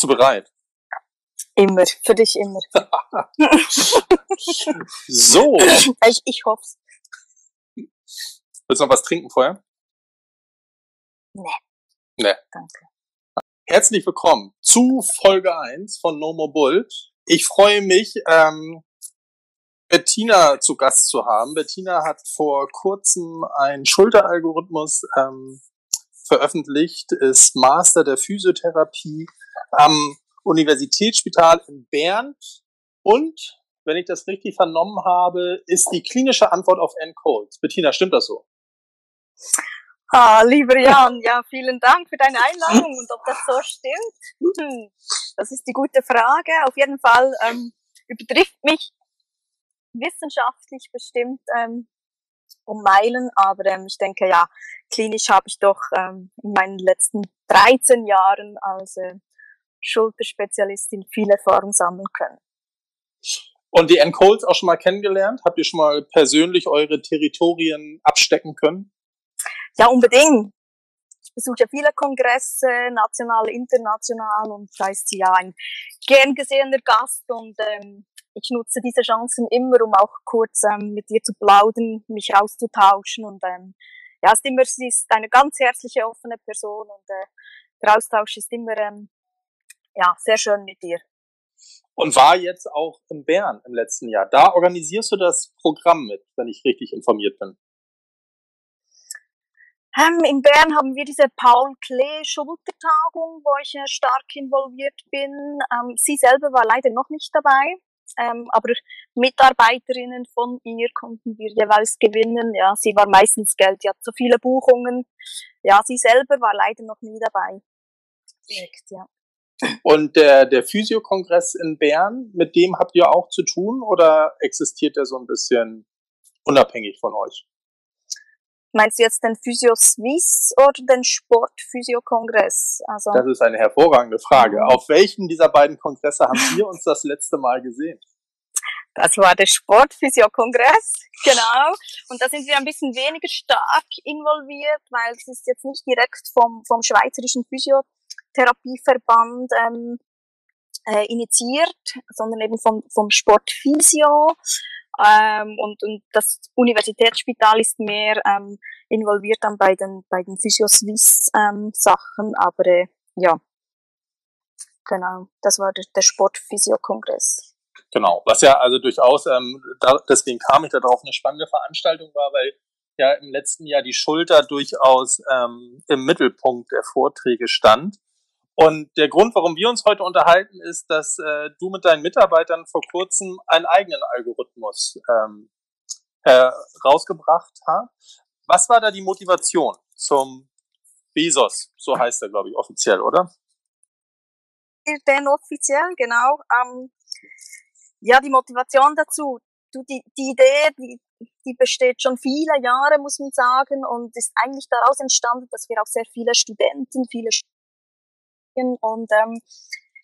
Bist du bereit? Immer, für dich immer. so. Ich, ich hoffe Willst du noch was trinken vorher? Nee. Nee. Danke. Herzlich willkommen zu Folge 1 von No More Bull. Ich freue mich, ähm, Bettina zu Gast zu haben. Bettina hat vor kurzem einen Schulteralgorithmus ähm, veröffentlicht, ist Master der Physiotherapie am Universitätsspital in Bern und, wenn ich das richtig vernommen habe, ist die klinische Antwort auf N-Codes. Bettina, stimmt das so? Ah, lieber Jan, ja, vielen Dank für deine Einladung und ob das so stimmt. Hm, das ist die gute Frage. Auf jeden Fall ähm, übertrifft mich wissenschaftlich bestimmt ähm, um Meilen, aber ähm, ich denke, ja, klinisch habe ich doch ähm, in meinen letzten 13 Jahren als äh, Schulterspezialistin viel Erfahrung sammeln können. Und die N-Codes auch schon mal kennengelernt? Habt ihr schon mal persönlich eure Territorien abstecken können? Ja, unbedingt. Ich besuche ja viele Kongresse, national, international, und da ist sie ja ein gern gesehener Gast und ähm, ich nutze diese Chancen immer, um auch kurz ähm, mit dir zu plaudern, mich auszutauschen und ähm, ja, ist immer, sie ist eine ganz herzliche, offene Person und äh, der Austausch ist immer ähm, ja sehr schön mit dir. Und war jetzt auch in Bern im letzten Jahr. Da organisierst du das Programm mit, wenn ich richtig informiert bin. Ähm, in Bern haben wir diese Paul Klee Schultertagung, wo ich äh, stark involviert bin. Ähm, sie selber war leider noch nicht dabei, ähm, aber Mitarbeiterinnen von ihr konnten wir jeweils gewinnen. Ja, sie war meistens Geld, sie hat so viele Buchungen. Ja, sie selber war leider noch nie dabei. Direkt, ja. Und der, der Physiokongress in Bern, mit dem habt ihr auch zu tun oder existiert der so ein bisschen unabhängig von euch? Meinst du jetzt den Physio Swiss oder den Sportphysiokongress? Also das ist eine hervorragende Frage. Mhm. Auf welchen dieser beiden Kongresse haben wir uns das letzte Mal gesehen? Das war der Sportphysiokongress, genau. Und da sind wir ein bisschen weniger stark involviert, weil es ist jetzt nicht direkt vom, vom Schweizerischen Physiotherapieverband ähm, äh, initiiert, sondern eben vom, vom Sportphysio. Ähm, und, und das Universitätsspital ist mehr ähm, involviert dann bei den, bei den Physio-Swiss-Sachen, ähm, aber äh, ja, genau, das war der, der Sportphysio-Kongress. Genau, was ja also durchaus, ähm, da, deswegen kam ich darauf, eine spannende Veranstaltung war, weil ja im letzten Jahr die Schulter durchaus ähm, im Mittelpunkt der Vorträge stand. Und der Grund, warum wir uns heute unterhalten, ist, dass äh, du mit deinen Mitarbeitern vor kurzem einen eigenen Algorithmus ähm, herausgebracht hast. Was war da die Motivation zum Bezos? So heißt er, glaube ich, offiziell, oder? Den offiziell, genau. Ähm, ja, die Motivation dazu. Du, die, die Idee, die, die besteht schon viele Jahre, muss man sagen, und ist eigentlich daraus entstanden, dass wir auch sehr viele Studenten, viele und ähm,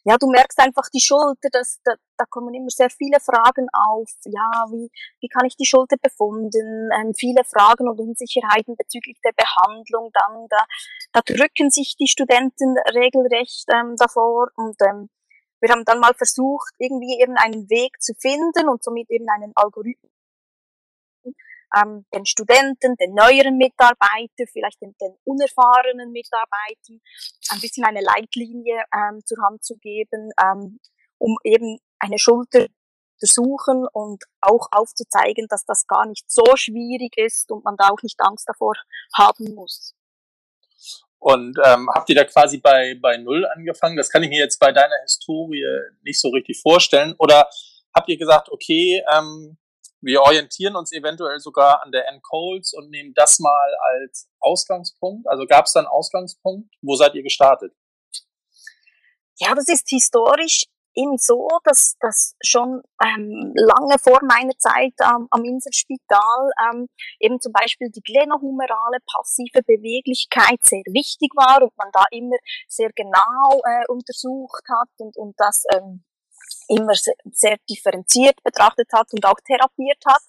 ja, du merkst einfach die Schulter, dass, da, da kommen immer sehr viele Fragen auf. Ja, wie, wie kann ich die Schulter befunden? Ähm, viele Fragen und Unsicherheiten bezüglich der Behandlung. Dann da, da drücken sich die Studenten regelrecht ähm, davor und ähm, wir haben dann mal versucht, irgendwie eben einen Weg zu finden und somit eben einen Algorithmus ähm, den Studenten, den neueren Mitarbeitern, vielleicht den, den unerfahrenen Mitarbeitern ein bisschen eine Leitlinie ähm, zur Hand zu geben, ähm, um eben eine Schulter zu suchen und auch aufzuzeigen, dass das gar nicht so schwierig ist und man da auch nicht Angst davor haben muss. Und ähm, habt ihr da quasi bei, bei Null angefangen? Das kann ich mir jetzt bei deiner Historie nicht so richtig vorstellen. Oder habt ihr gesagt, okay, ähm, wir orientieren uns eventuell sogar an der N-Coles und nehmen das mal als Ausgangspunkt. Also gab es da einen Ausgangspunkt? Wo seid ihr gestartet? Ja, das ist historisch eben so, dass das schon ähm, lange vor meiner Zeit ähm, am Inselspital ähm, eben zum Beispiel die glenohumerale passive Beweglichkeit sehr wichtig war und man da immer sehr genau äh, untersucht hat und, und das ähm, immer sehr differenziert betrachtet hat und auch therapiert hat.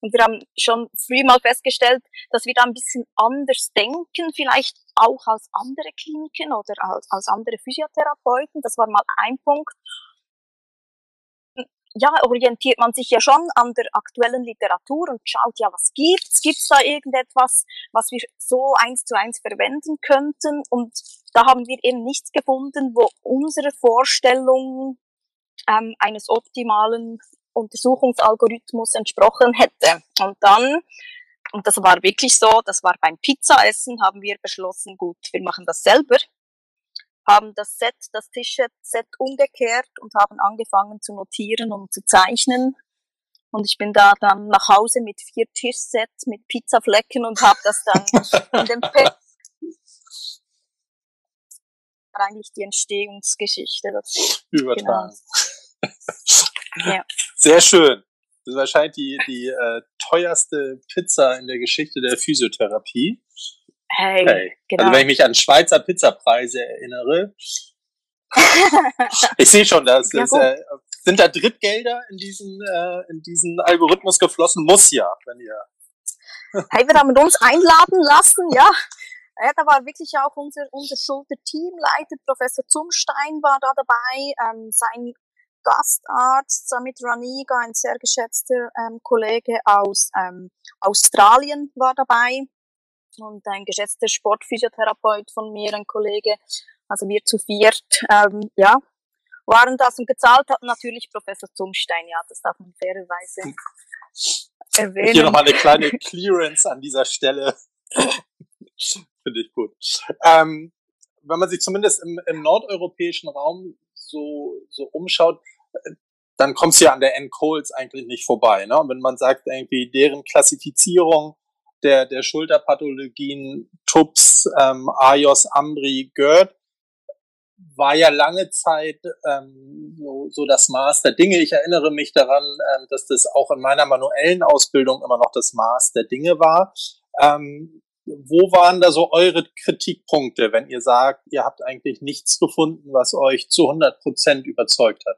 Und wir haben schon früh mal festgestellt, dass wir da ein bisschen anders denken, vielleicht auch als andere Kliniken oder als, als andere Physiotherapeuten. Das war mal ein Punkt. Ja, orientiert man sich ja schon an der aktuellen Literatur und schaut, ja, was gibt's? Gibt's da irgendetwas, was wir so eins zu eins verwenden könnten? Und da haben wir eben nichts gefunden, wo unsere Vorstellungen ähm, eines optimalen Untersuchungsalgorithmus entsprochen hätte. Und dann, und das war wirklich so, das war beim Pizzaessen, haben wir beschlossen, gut, wir machen das selber, haben das Set, das Tischset umgekehrt und haben angefangen zu notieren und zu zeichnen. Und ich bin da dann nach Hause mit vier Tischsets mit Pizzaflecken und habe das dann in dem Pe eigentlich die Entstehungsgeschichte. Das, Übertragen. Genau. Ja. Sehr schön. Das ist wahrscheinlich die, die äh, teuerste Pizza in der Geschichte der Physiotherapie. Hey, hey. Genau. Also wenn ich mich an Schweizer Pizzapreise erinnere, ich sehe schon, das ja, ist, äh, sind da Drittgelder in diesen, äh, in diesen Algorithmus geflossen? Muss ja, wenn ihr. hey, wir haben uns einladen lassen, ja. Ja, da war wirklich auch unser, unser Schulter-Teamleiter, Professor Zumstein war da dabei, ähm, sein Gastarzt Samit Raniga, ein sehr geschätzter ähm, Kollege aus ähm, Australien war dabei und ein geschätzter Sportphysiotherapeut von mir, ein Kollege. Also wir zu viert, ähm, ja, waren das und gezahlt hat natürlich Professor Zumstein, ja, das darf man fairerweise erwähnen. Hier nochmal eine kleine Clearance an dieser Stelle. Finde ich gut. Ähm, wenn man sich zumindest im, im nordeuropäischen Raum so, so umschaut, dann kommst du ja an der N-Coles eigentlich nicht vorbei. Ne? Und wenn man sagt, irgendwie deren Klassifizierung der, der Schulterpathologien TUPS, ähm, AJOS, AMBRI, GERD, war ja lange Zeit ähm, so, so das Maß der Dinge. Ich erinnere mich daran, ähm, dass das auch in meiner manuellen Ausbildung immer noch das Maß der Dinge war. Ähm, wo waren da so eure Kritikpunkte, wenn ihr sagt, ihr habt eigentlich nichts gefunden, was euch zu 100 Prozent überzeugt hat?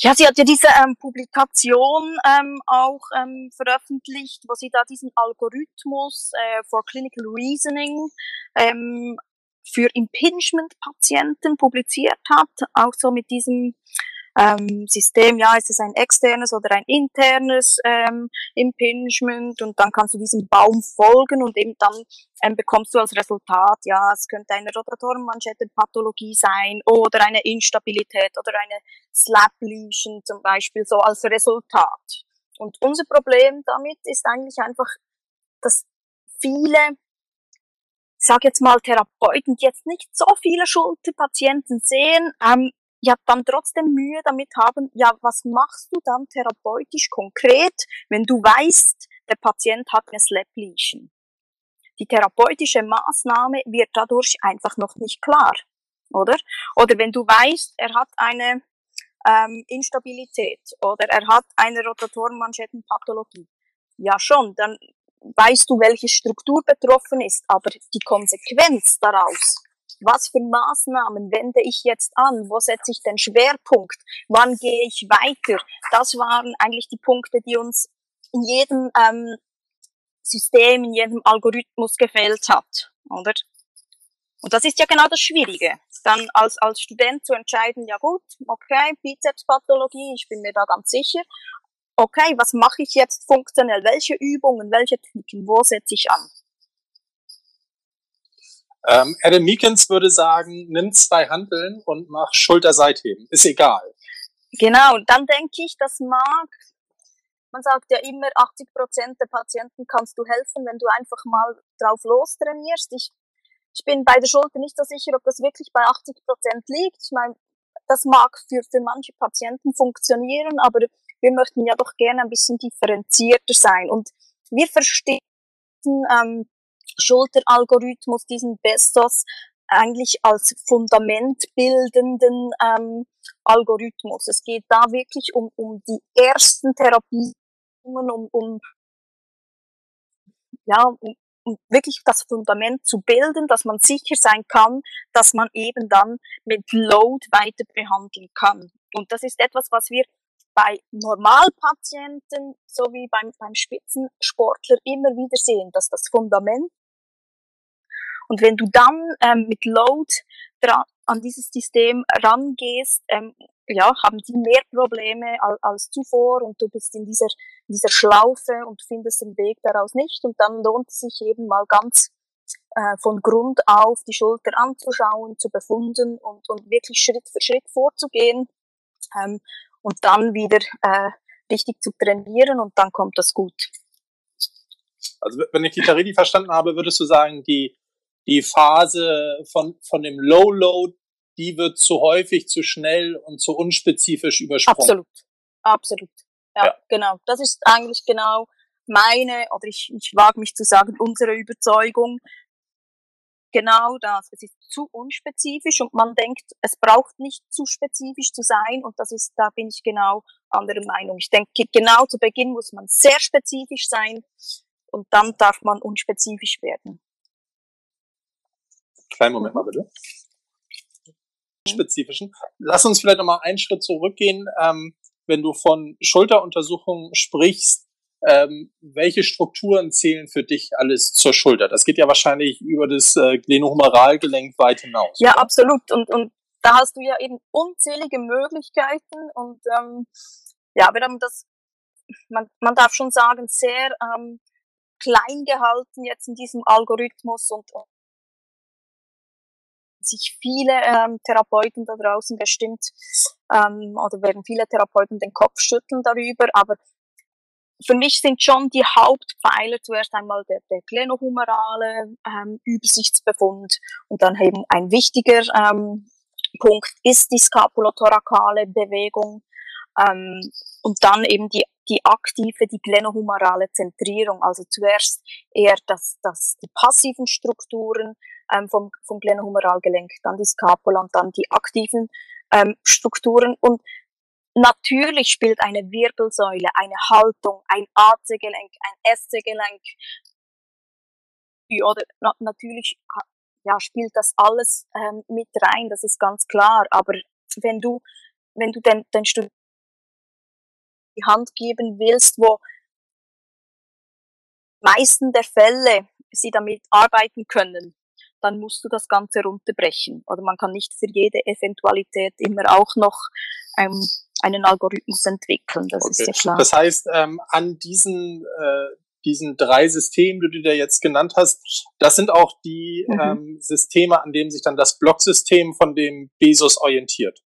Ja, sie hat ja diese ähm, Publikation ähm, auch ähm, veröffentlicht, wo sie da diesen Algorithmus äh, for Clinical Reasoning ähm, für Impingement-Patienten publiziert hat, auch so mit diesem ähm, System, ja, ist es ein externes oder ein internes ähm, Impingement und dann kannst du diesem Baum folgen und eben dann ähm, bekommst du als Resultat, ja, es könnte eine Rotatorenmanschettenpathologie sein oder eine Instabilität oder eine Slap Lesion zum Beispiel so als Resultat. Und unser Problem damit ist eigentlich einfach, dass viele ich sage jetzt mal Therapeuten, die jetzt nicht so viele Schulterpatienten sehen, ähm, ja dann trotzdem Mühe damit haben, ja, was machst du dann therapeutisch konkret, wenn du weißt, der Patient hat eine Slap Lesion? Die therapeutische Maßnahme wird dadurch einfach noch nicht klar, oder? Oder wenn du weißt, er hat eine ähm, Instabilität oder er hat eine Rotatorenmanschettenpathologie. Ja schon, dann weißt du, welche Struktur betroffen ist, aber die Konsequenz daraus was für Maßnahmen wende ich jetzt an, wo setze ich den Schwerpunkt, wann gehe ich weiter. Das waren eigentlich die Punkte, die uns in jedem ähm, System, in jedem Algorithmus gefehlt hat, oder? Und das ist ja genau das Schwierige. Dann als, als Student zu entscheiden, ja gut, okay, Bizepspathologie, ich bin mir da ganz sicher. Okay, was mache ich jetzt funktionell? Welche Übungen, welche Techniken, wo setze ich an? Ähm, Adam Meekins würde sagen, nimm zwei Handeln und mach Schulter-Seitheben. Ist egal. Genau, dann denke ich, das mag, man sagt ja immer, 80 Prozent der Patienten kannst du helfen, wenn du einfach mal drauf los trainierst. Ich, ich bin bei der Schulter nicht so sicher, ob das wirklich bei 80 Prozent liegt. Ich meine, das mag für, für manche Patienten funktionieren, aber wir möchten ja doch gerne ein bisschen differenzierter sein. Und wir verstehen ähm, Schulteralgorithmus, diesen Bestos, eigentlich als fundamentbildenden ähm, Algorithmus. Es geht da wirklich um, um die ersten Therapien, um, um, ja, um, um wirklich das Fundament zu bilden, dass man sicher sein kann, dass man eben dann mit Load weiter behandeln kann. Und das ist etwas, was wir bei Normalpatienten sowie beim, beim Spitzensportler immer wieder sehen, dass das Fundament und wenn du dann ähm, mit Load dran, an dieses System rangehst, ähm, ja, haben die mehr Probleme als, als zuvor und du bist in dieser, dieser Schlaufe und findest den Weg daraus nicht und dann lohnt es sich eben mal ganz äh, von Grund auf die Schulter anzuschauen, zu befunden und, und wirklich Schritt für Schritt vorzugehen ähm, und dann wieder äh, richtig zu trainieren und dann kommt das gut. Also wenn ich die Taridi verstanden habe, würdest du sagen, die, die Phase von, von dem Low Load die wird zu häufig, zu schnell und zu unspezifisch übersprungen. Absolut, absolut. Ja, ja. genau. Das ist eigentlich genau meine, oder ich, ich wage mich zu sagen, unsere Überzeugung. Genau das. Es ist zu unspezifisch und man denkt, es braucht nicht zu spezifisch zu sein und das ist, da bin ich genau anderer Meinung. Ich denke, genau zu Beginn muss man sehr spezifisch sein und dann darf man unspezifisch werden. Kleinen Moment mal bitte spezifischen. Lass uns vielleicht nochmal einen Schritt zurückgehen. Ähm, wenn du von Schulteruntersuchungen sprichst, ähm, welche Strukturen zählen für dich alles zur Schulter? Das geht ja wahrscheinlich über das äh, Glenohumeralgelenk weit hinaus. Ja, oder? absolut. Und, und da hast du ja eben unzählige Möglichkeiten und ähm, ja, wir haben das, man, man darf schon sagen, sehr ähm, klein gehalten jetzt in diesem Algorithmus und, sich viele ähm, Therapeuten da draußen bestimmt ähm, oder werden viele Therapeuten den Kopf schütteln darüber, aber für mich sind schon die Hauptpfeiler zuerst einmal der, der glenohumerale ähm, Übersichtsbefund und dann eben ein wichtiger ähm, Punkt ist die skapulothorakale Bewegung ähm, und dann eben die, die aktive, die glenohumerale Zentrierung, also zuerst eher das, das, die passiven Strukturen, ähm, vom, vom Glenohumeralgelenk, dann die Scapula und dann die aktiven ähm, Strukturen. Und natürlich spielt eine Wirbelsäule, eine Haltung, ein AC-Gelenk, ein SC-Gelenk, oder na, natürlich ja, spielt das alles ähm, mit rein, das ist ganz klar. Aber wenn du, wenn du den, den Studenten die Hand geben willst, wo meisten der Fälle sie damit arbeiten können, dann musst du das Ganze runterbrechen. Oder man kann nicht für jede Eventualität immer auch noch ähm, einen Algorithmus entwickeln. Das okay. ist ja klar. Das heißt, ähm, an diesen äh, diesen drei Systemen, die du dir jetzt genannt hast, das sind auch die mhm. ähm, Systeme, an denen sich dann das Blocksystem von dem Bezos orientiert.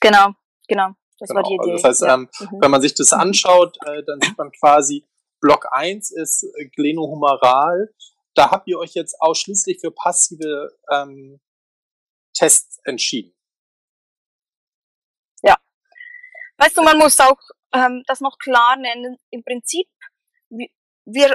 Genau, genau. Das genau. war die Idee. Also das heißt, ja. ähm, mhm. wenn man sich das mhm. anschaut, äh, dann sieht man quasi, Block 1 ist glenohumeral, da habt ihr euch jetzt ausschließlich für passive ähm, Tests entschieden. Ja. Weißt du, man muss auch ähm, das noch klar nennen. Im Prinzip, wir,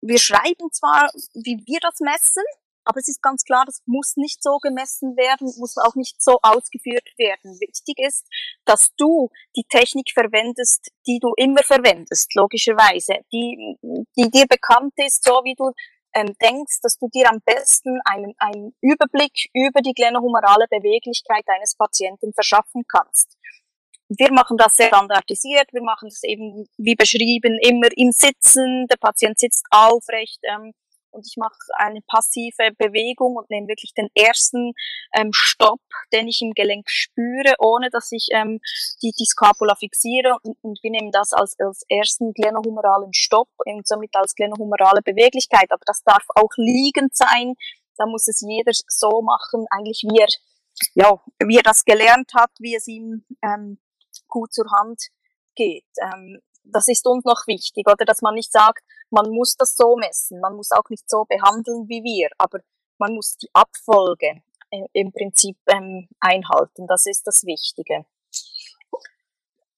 wir schreiben zwar, wie wir das messen, aber es ist ganz klar, das muss nicht so gemessen werden, muss auch nicht so ausgeführt werden. Wichtig ist, dass du die Technik verwendest, die du immer verwendest, logischerweise, die, die dir bekannt ist, so wie du ähm, denkst, dass du dir am besten einen, einen Überblick über die glenohumerale Beweglichkeit deines Patienten verschaffen kannst. Wir machen das sehr standardisiert, wir machen das eben, wie beschrieben, immer im Sitzen, der Patient sitzt aufrecht, ähm, und ich mache eine passive Bewegung und nehme wirklich den ersten ähm, Stopp, den ich im Gelenk spüre, ohne dass ich ähm, die, die Scapula fixiere und, und wir nehmen das als, als ersten glenohumeralen Stopp und somit als glenohumerale Beweglichkeit. Aber das darf auch liegend sein. Da muss es jeder so machen, eigentlich wie er, ja, wie er das gelernt hat, wie es ihm ähm, gut zur Hand geht. Ähm, das ist uns noch wichtig, oder dass man nicht sagt, man muss das so messen, man muss auch nicht so behandeln wie wir, aber man muss die Abfolge im Prinzip ähm, einhalten. Das ist das Wichtige.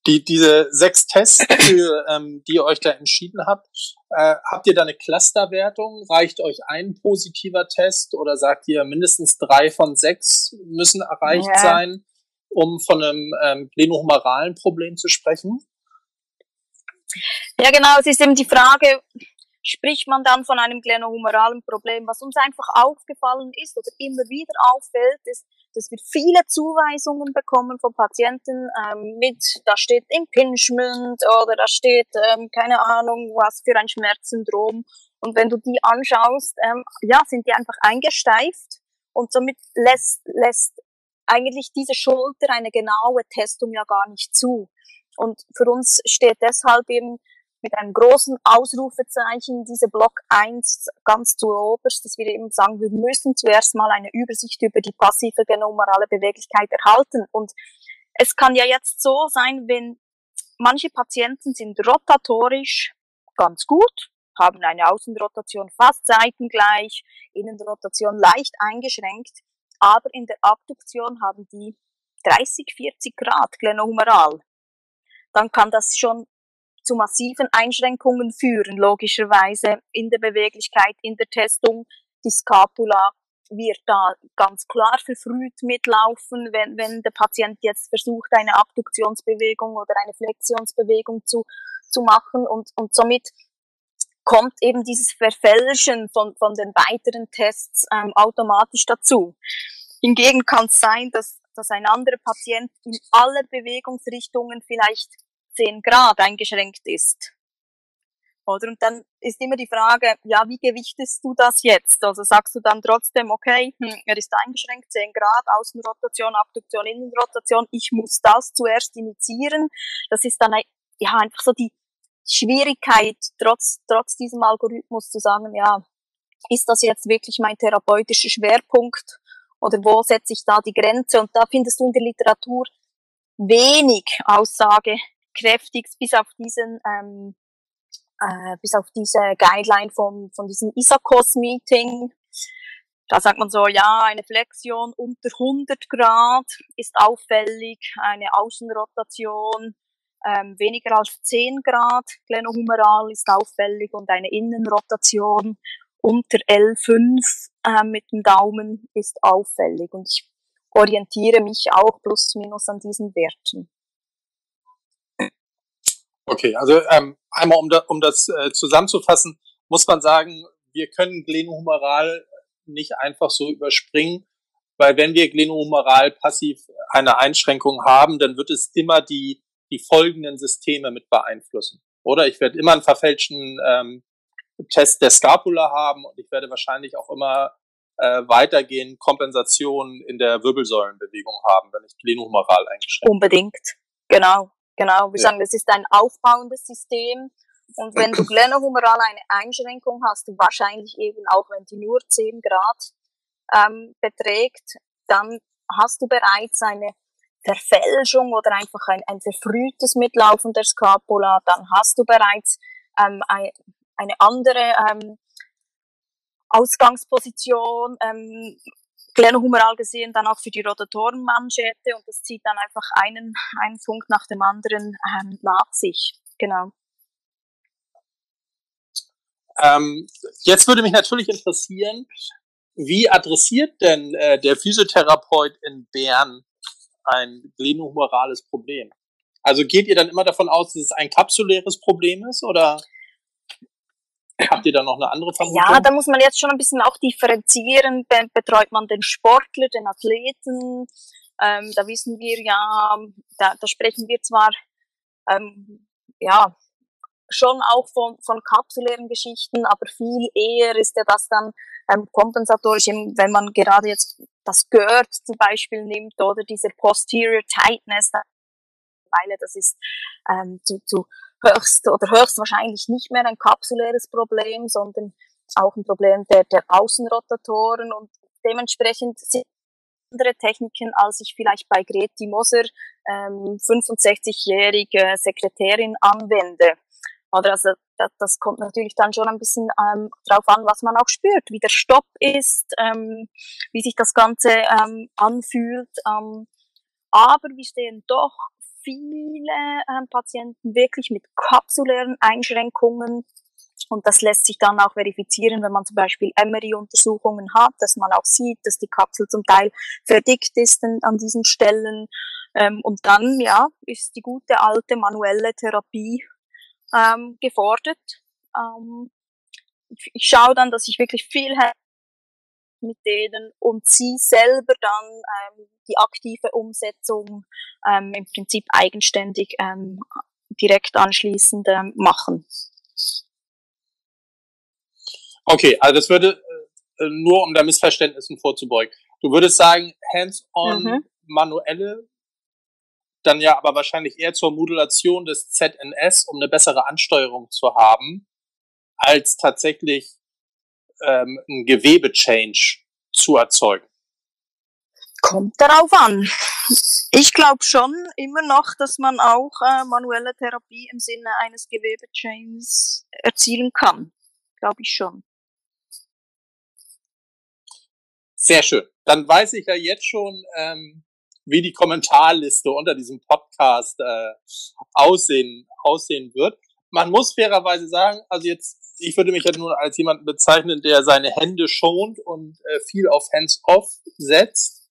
Die, diese sechs Tests, für, ähm, die ihr euch da entschieden habt, äh, habt ihr da eine Clusterwertung? Reicht euch ein positiver Test oder sagt ihr mindestens drei von sechs müssen erreicht ja. sein, um von einem ähm, glenohumeralen Problem zu sprechen? Ja, genau, es ist eben die Frage, spricht man dann von einem glenohumeralen Problem. Was uns einfach aufgefallen ist oder immer wieder auffällt, ist, dass wir viele Zuweisungen bekommen von Patienten ähm, mit, da steht Impingement oder da steht, ähm, keine Ahnung, was für ein Schmerzsyndrom. Und wenn du die anschaust, ähm, ja, sind die einfach eingesteift und somit lässt, lässt eigentlich diese Schulter eine genaue Testung ja gar nicht zu. Und für uns steht deshalb eben mit einem großen Ausrufezeichen diese Block 1 ganz zu oberst, dass wir eben sagen, wir müssen zuerst mal eine Übersicht über die passive genomorale Beweglichkeit erhalten. Und es kann ja jetzt so sein, wenn manche Patienten sind rotatorisch ganz gut, haben eine Außenrotation fast seitengleich, Innenrotation leicht eingeschränkt, aber in der Abduktion haben die 30, 40 Grad glenohumeral. Dann kann das schon zu massiven Einschränkungen führen, logischerweise in der Beweglichkeit, in der Testung. Die Scapula wird da ganz klar verfrüht mitlaufen, wenn, wenn der Patient jetzt versucht, eine Abduktionsbewegung oder eine Flexionsbewegung zu, zu machen und, und somit kommt eben dieses Verfälschen von, von den weiteren Tests ähm, automatisch dazu. Hingegen kann es sein, dass, dass ein anderer Patient in alle Bewegungsrichtungen vielleicht 10 Grad eingeschränkt ist. Oder? Und dann ist immer die Frage, ja, wie gewichtest du das jetzt? Also sagst du dann trotzdem, okay, hm, er ist eingeschränkt, 10 Grad, Außenrotation, Abduktion, Innenrotation, ich muss das zuerst initiieren. Das ist dann ja einfach so die Schwierigkeit, trotz, trotz diesem Algorithmus zu sagen, ja, ist das jetzt wirklich mein therapeutischer Schwerpunkt oder wo setze ich da die Grenze? Und da findest du in der Literatur wenig Aussage kräftig bis auf diesen ähm, äh, bis auf diese Guideline von, von diesem ISACOS-Meeting. Da sagt man so, ja, eine Flexion unter 100 Grad ist auffällig, eine Außenrotation ähm, weniger als 10 Grad glenohumeral ist auffällig und eine Innenrotation unter L5 äh, mit dem Daumen ist auffällig. Und ich orientiere mich auch plus minus an diesen Werten. Okay, also ähm, einmal um, da, um das äh, zusammenzufassen, muss man sagen, wir können glenohumeral nicht einfach so überspringen, weil wenn wir glenohumeral passiv eine Einschränkung haben, dann wird es immer die, die folgenden Systeme mit beeinflussen. Oder ich werde immer einen verfälschten ähm, Test der Scapula haben und ich werde wahrscheinlich auch immer äh, weitergehend Kompensationen in der Wirbelsäulenbewegung haben, wenn ich glenohumeral eingeschränkt Unbedingt, genau. Genau, wir ja. sagen, das ist ein aufbauendes System. Und wenn du glenohumeral eine Einschränkung hast, wahrscheinlich eben auch wenn die nur 10 Grad ähm, beträgt, dann hast du bereits eine Verfälschung oder einfach ein, ein verfrühtes Mitlaufen der Scapula, dann hast du bereits ähm, ein, eine andere ähm, Ausgangsposition, ähm, glenohumeral gesehen dann auch für die Rotatorenmanschette und das zieht dann einfach einen, einen Punkt nach dem anderen ähm, nach sich. Genau. Ähm, jetzt würde mich natürlich interessieren, wie adressiert denn äh, der Physiotherapeut in Bern ein glenohumerales Problem? Also geht ihr dann immer davon aus, dass es ein kapsuläres Problem ist oder? Habt ihr da noch eine andere Vermutung? Ja, da muss man jetzt schon ein bisschen auch differenzieren. Betreut man den Sportler, den Athleten? Ähm, da wissen wir ja, da, da sprechen wir zwar ähm, ja schon auch von, von kapsulären Geschichten, aber viel eher ist ja das dann ähm, kompensatorisch, wenn man gerade jetzt das GERD zum Beispiel nimmt oder diese Posterior Tightness, weil das ist ähm, zu, zu höchst oder höchstwahrscheinlich nicht mehr ein kapsuläres Problem, sondern auch ein Problem der, der Außenrotatoren und dementsprechend sind andere Techniken, als ich vielleicht bei Greti Moser, ähm, 65-jährige Sekretärin, anwende. Oder also das, das kommt natürlich dann schon ein bisschen ähm, drauf an, was man auch spürt, wie der Stopp ist, ähm, wie sich das Ganze ähm, anfühlt. Ähm, aber wir stehen doch viele ähm, Patienten wirklich mit kapsulären Einschränkungen. Und das lässt sich dann auch verifizieren, wenn man zum Beispiel MRI-Untersuchungen hat, dass man auch sieht, dass die Kapsel zum Teil verdickt ist an diesen Stellen. Ähm, und dann, ja, ist die gute alte manuelle Therapie ähm, gefordert. Ähm, ich schaue dann, dass ich wirklich viel mit denen und sie selber dann ähm, die aktive Umsetzung ähm, im Prinzip eigenständig ähm, direkt anschließend ähm, machen. Okay, also das würde äh, nur um da Missverständnissen vorzubeugen. Du würdest sagen, hands-on mhm. manuelle, dann ja aber wahrscheinlich eher zur Modulation des ZNS, um eine bessere Ansteuerung zu haben, als tatsächlich ähm, ein Gewebe-Change zu erzeugen. Kommt darauf an. Ich glaube schon immer noch, dass man auch äh, manuelle Therapie im Sinne eines Gewebechains erzielen kann. Glaube ich schon. Sehr schön. Dann weiß ich ja jetzt schon, ähm, wie die Kommentarliste unter diesem Podcast äh, aussehen, aussehen wird. Man muss fairerweise sagen, also jetzt, ich würde mich ja nur als jemanden bezeichnen, der seine Hände schont und äh, viel auf Hands-off setzt,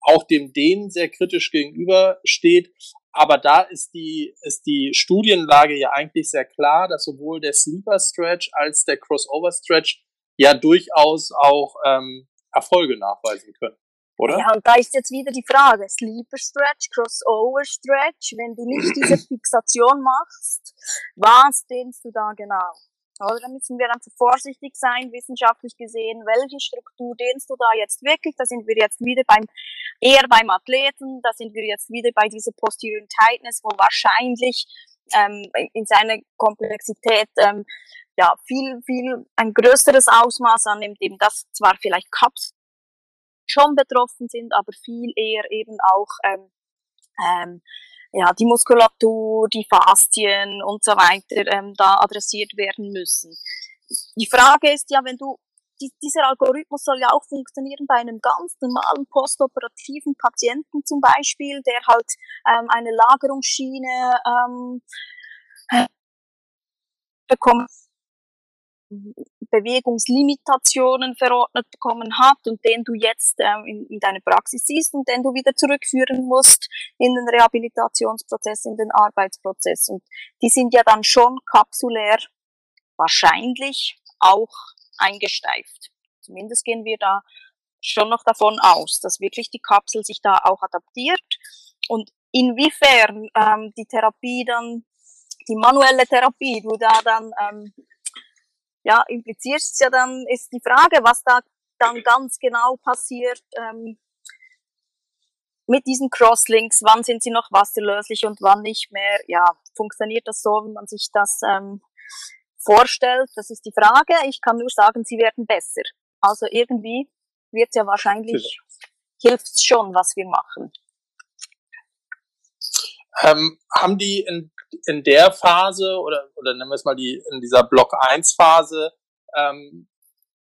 auch dem denen sehr kritisch gegenübersteht. Aber da ist die, ist die Studienlage ja eigentlich sehr klar, dass sowohl der Sleeper Stretch als der Crossover Stretch ja durchaus auch ähm, Erfolge nachweisen können. Oder? Ja, und da ist jetzt wieder die Frage, Sleeper Stretch, Crossover Stretch, wenn du nicht diese Fixation machst, was dehnst du da genau? Oder? Da müssen wir einfach vorsichtig sein, wissenschaftlich gesehen, welche Struktur dehnst du da jetzt wirklich? Da sind wir jetzt wieder beim, eher beim Athleten, da sind wir jetzt wieder bei dieser Posterior Tightness, wo wahrscheinlich ähm, in seiner Komplexität ähm, ja viel, viel ein größeres Ausmaß annimmt, eben das zwar vielleicht Cups schon betroffen sind, aber viel eher eben auch ähm, ähm, ja, die Muskulatur, die Faszien und so weiter ähm, da adressiert werden müssen. Die Frage ist ja, wenn du die, dieser Algorithmus soll ja auch funktionieren bei einem ganz normalen postoperativen Patienten zum Beispiel, der halt ähm, eine Lagerungsschiene ähm, bekommt Bewegungslimitationen verordnet bekommen hat und den du jetzt ähm, in, in deiner Praxis siehst und den du wieder zurückführen musst in den Rehabilitationsprozess, in den Arbeitsprozess. Und die sind ja dann schon kapsulär wahrscheinlich auch eingesteift. Zumindest gehen wir da schon noch davon aus, dass wirklich die Kapsel sich da auch adaptiert und inwiefern ähm, die Therapie dann, die manuelle Therapie, du da dann ähm, ja, implizierst ja dann, ist die Frage, was da dann ganz genau passiert ähm, mit diesen Crosslinks, wann sind sie noch wasserlöslich und wann nicht mehr. Ja, funktioniert das so, wie man sich das ähm, vorstellt? Das ist die Frage. Ich kann nur sagen, sie werden besser. Also irgendwie wird ja wahrscheinlich, hilft's schon, was wir machen. Ähm, haben die in, in der Phase oder, oder nennen wir es mal die in dieser Block 1 Phase ähm,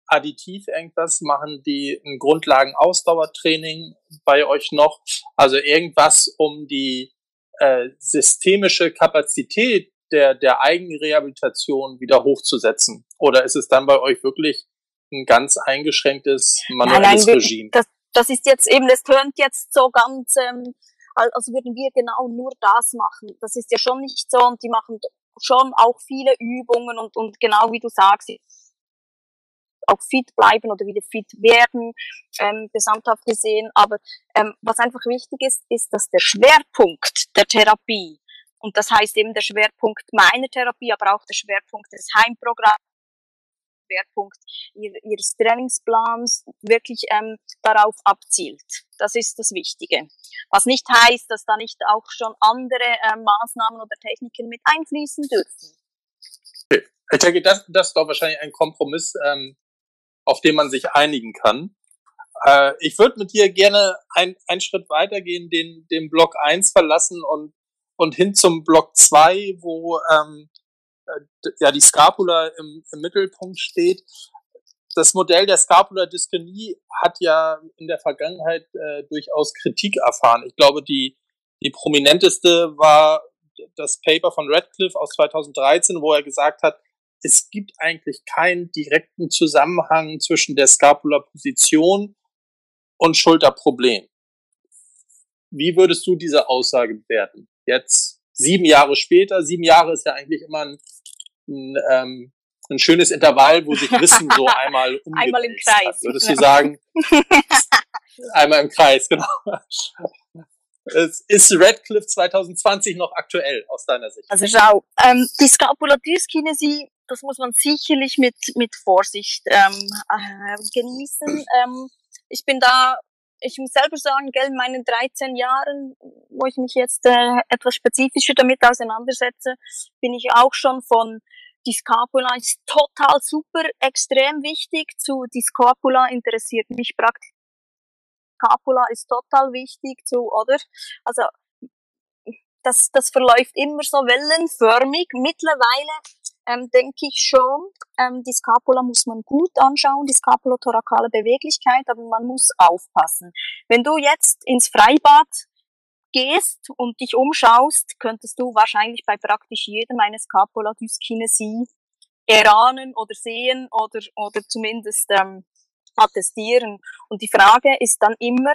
additiv irgendwas? Machen die ein Grundlagen-Ausdauertraining bei euch noch? Also irgendwas, um die äh, systemische Kapazität der, der Eigenrehabilitation wieder hochzusetzen? Oder ist es dann bei euch wirklich ein ganz eingeschränktes manuelles nein, nein, Regime? Das, das ist jetzt eben, das tönt jetzt so ganz ähm, also würden wir genau nur das machen. Das ist ja schon nicht so und die machen schon auch viele Übungen und, und genau wie du sagst, auch fit bleiben oder wieder fit werden, ähm, gesamthaft gesehen. Aber ähm, was einfach wichtig ist, ist, dass der Schwerpunkt der Therapie, und das heißt eben der Schwerpunkt meiner Therapie, aber auch der Schwerpunkt des Heimprogramms, Schwerpunkt ihres Trainingsplans wirklich ähm, darauf abzielt. Das ist das Wichtige. Was nicht heißt, dass da nicht auch schon andere äh, Maßnahmen oder Techniken mit einfließen dürfen. Okay. Ich denke, das, das ist doch wahrscheinlich ein Kompromiss, ähm, auf den man sich einigen kann. Äh, ich würde mit dir gerne ein, einen Schritt weitergehen, den, den Block 1 verlassen und, und hin zum Block 2, wo ähm, äh, ja die Scapula im, im Mittelpunkt steht. Das Modell der Scapula Dyskenie hat ja in der Vergangenheit äh, durchaus Kritik erfahren. Ich glaube, die, die prominenteste war das Paper von Radcliffe aus 2013, wo er gesagt hat, es gibt eigentlich keinen direkten Zusammenhang zwischen der Scapula-Position und Schulterproblem. Wie würdest du diese Aussage bewerten? Jetzt sieben Jahre später, sieben Jahre ist ja eigentlich immer ein, ein ähm, ein schönes Intervall, wo sich Wissen so einmal umgeht. Einmal im Kreis. Würdest du sagen? einmal im Kreis, genau. Ist Redcliffe 2020 noch aktuell aus deiner Sicht? Also schau, ähm, die Skapulaturskinesie, das muss man sicherlich mit, mit Vorsicht ähm, äh, genießen. Ähm, ich bin da, ich muss selber sagen, gell, in meinen 13 Jahren, wo ich mich jetzt äh, etwas spezifischer damit auseinandersetze, bin ich auch schon von die Scapula ist total super, extrem wichtig. Zu die Scapula interessiert mich praktisch Scapula ist total wichtig zu, oder? Also, das, das verläuft immer so wellenförmig. Mittlerweile ähm, denke ich schon, ähm, die Scapula muss man gut anschauen, die scapulotorakale Beweglichkeit, aber man muss aufpassen. Wenn du jetzt ins Freibad gehst und dich umschaust, könntest du wahrscheinlich bei praktisch jedem eine Scapula Dyskinesie erahnen oder sehen oder, oder zumindest ähm, attestieren. Und die Frage ist dann immer,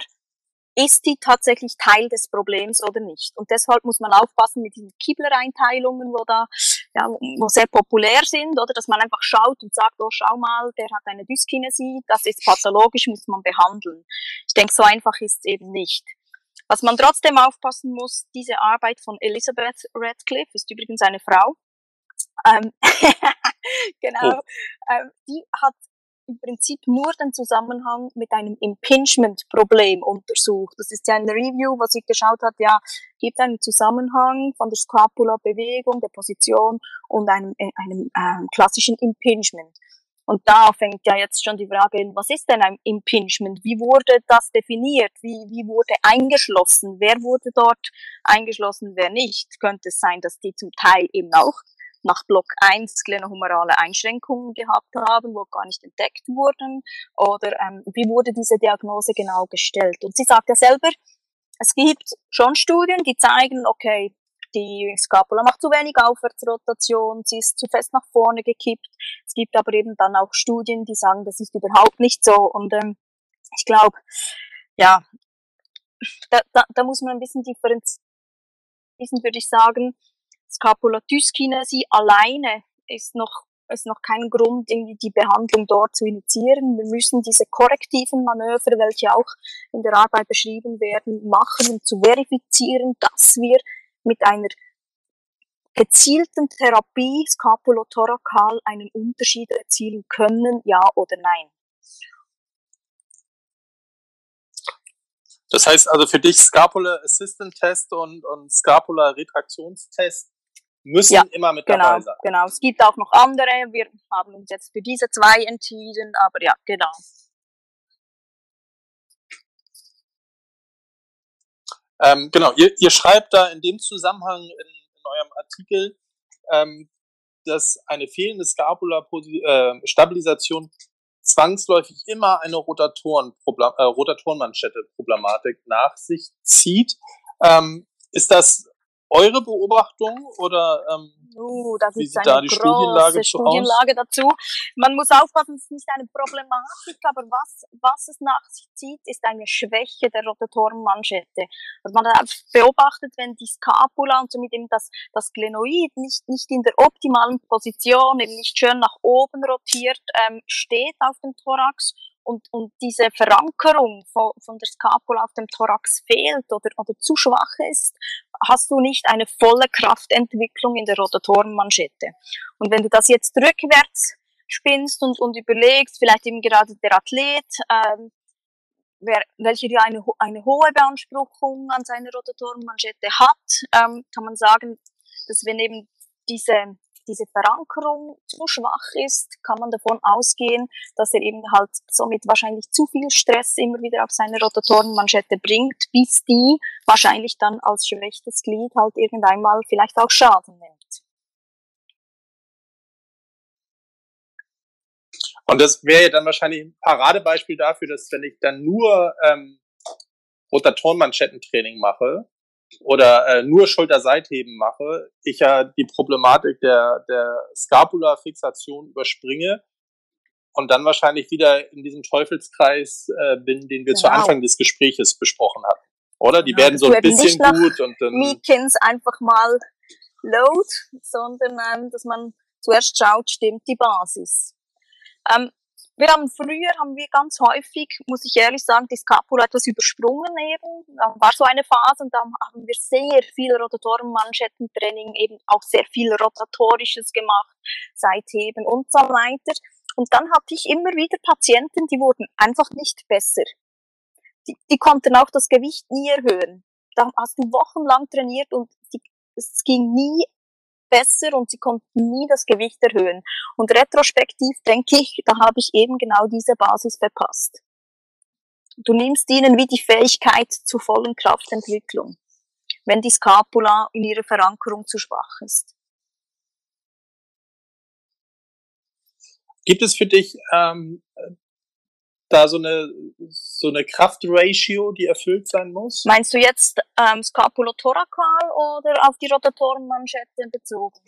ist die tatsächlich Teil des Problems oder nicht? Und deshalb muss man aufpassen mit diesen Kibler-Einteilungen, wo da, ja, wo sehr populär sind, oder dass man einfach schaut und sagt, oh, schau mal, der hat eine Dyskinesie, das ist pathologisch, muss man behandeln. Ich denke, so einfach ist es eben nicht. Was man trotzdem aufpassen muss, diese Arbeit von Elizabeth Radcliffe ist übrigens eine Frau. Ähm, genau. Oh. Ähm, die hat im Prinzip nur den Zusammenhang mit einem Impingement-Problem untersucht. Das ist ja ein Review, was ich geschaut hat, ja, gibt einen Zusammenhang von der Scapula-Bewegung, der Position und einem, äh, einem äh, klassischen Impingement. Und da fängt ja jetzt schon die Frage an, was ist denn ein Impingement? Wie wurde das definiert? Wie, wie wurde eingeschlossen? Wer wurde dort eingeschlossen, wer nicht? Könnte es sein, dass die zum Teil eben auch nach Block 1 glenohumerale Einschränkungen gehabt haben, wo gar nicht entdeckt wurden? Oder ähm, wie wurde diese Diagnose genau gestellt? Und sie sagt ja selber, es gibt schon Studien, die zeigen, okay, die Scapula macht zu wenig Aufwärtsrotation, sie ist zu fest nach vorne gekippt. Es gibt aber eben dann auch Studien, die sagen, das ist überhaupt nicht so. Und ähm, ich glaube, ja, da, da, da muss man ein bisschen differenzieren, würde ich sagen. Scapula Dyskinesie alleine ist noch ist noch kein Grund, irgendwie die Behandlung dort zu initiieren. Wir müssen diese korrektiven Manöver, welche auch in der Arbeit beschrieben werden, machen, um zu verifizieren, dass wir mit einer gezielten Therapie scapulotorakal einen Unterschied erzielen können, ja oder nein. Das heißt also für dich Scapula Assistant Test und, und Scapula Retraktionstest müssen ja, immer mit genau, dabei sein. Genau, es gibt auch noch andere. Wir haben uns jetzt für diese zwei entschieden, aber ja, genau. Ähm, genau, ihr, ihr schreibt da in dem Zusammenhang in, in eurem Artikel, ähm, dass eine fehlende Scapula-Stabilisation äh, zwangsläufig immer eine Rotatoren äh, Rotatorenmanschette-Problematik nach sich zieht. Ähm, ist das eure Beobachtung oder ähm, uh, das wie ist sieht da die Studienlage, Studienlage dazu? Man muss aufpassen, es ist nicht eine Problematik, aber was, was es nach sich zieht, ist eine Schwäche der Rotatorenmanschette. Also man hat beobachtet, wenn die Scapula und somit eben das, das Glenoid nicht, nicht in der optimalen Position, eben nicht schön nach oben rotiert, ähm, steht auf dem Thorax und, und diese Verankerung von, von der Scapula auf dem Thorax fehlt oder, oder zu schwach ist, hast du nicht eine volle Kraftentwicklung in der Rotatorenmanschette. Und wenn du das jetzt rückwärts spinnst und, und überlegst, vielleicht eben gerade der Athlet, ähm, wer, welcher ja eine, eine hohe Beanspruchung an seiner Rotatorenmanschette hat, ähm, kann man sagen, dass wenn eben diese diese Verankerung zu schwach ist, kann man davon ausgehen, dass er eben halt somit wahrscheinlich zu viel Stress immer wieder auf seine Rotatorenmanschette bringt, bis die wahrscheinlich dann als schwächstes Glied halt irgendeinmal vielleicht auch Schaden nimmt. Und das wäre ja dann wahrscheinlich ein Paradebeispiel dafür, dass wenn ich dann nur ähm, Rotatorenmanschettentraining mache, oder äh, nur Schulterseitheben mache, ich ja die Problematik der, der Scapula-Fixation überspringe und dann wahrscheinlich wieder in diesem Teufelskreis äh, bin, den wir genau. zu Anfang des Gespräches besprochen hatten. Oder? Die genau. werden so ein bisschen gut und dann. Meetings einfach mal load, sondern ähm, dass man zuerst schaut, stimmt die Basis. Ähm, wir haben früher, haben wir ganz häufig, muss ich ehrlich sagen, die Scapula etwas übersprungen eben. Da war so eine Phase und da haben wir sehr viel Rotatorenmanschettentraining, eben auch sehr viel Rotatorisches gemacht, Seitheben und so weiter. Und dann hatte ich immer wieder Patienten, die wurden einfach nicht besser. Die, die konnten auch das Gewicht nie erhöhen. Da hast du wochenlang trainiert und die, es ging nie besser und sie konnten nie das Gewicht erhöhen. Und retrospektiv denke ich, da habe ich eben genau diese Basis verpasst. Du nimmst ihnen wie die Fähigkeit zur vollen Kraftentwicklung, wenn die Scapula in ihrer Verankerung zu schwach ist. Gibt es für dich ähm, da so eine, so eine Kraftratio, die erfüllt sein muss? Meinst du jetzt ähm, Scapulothorakal oder auf die Rotatorenmanschette bezogen?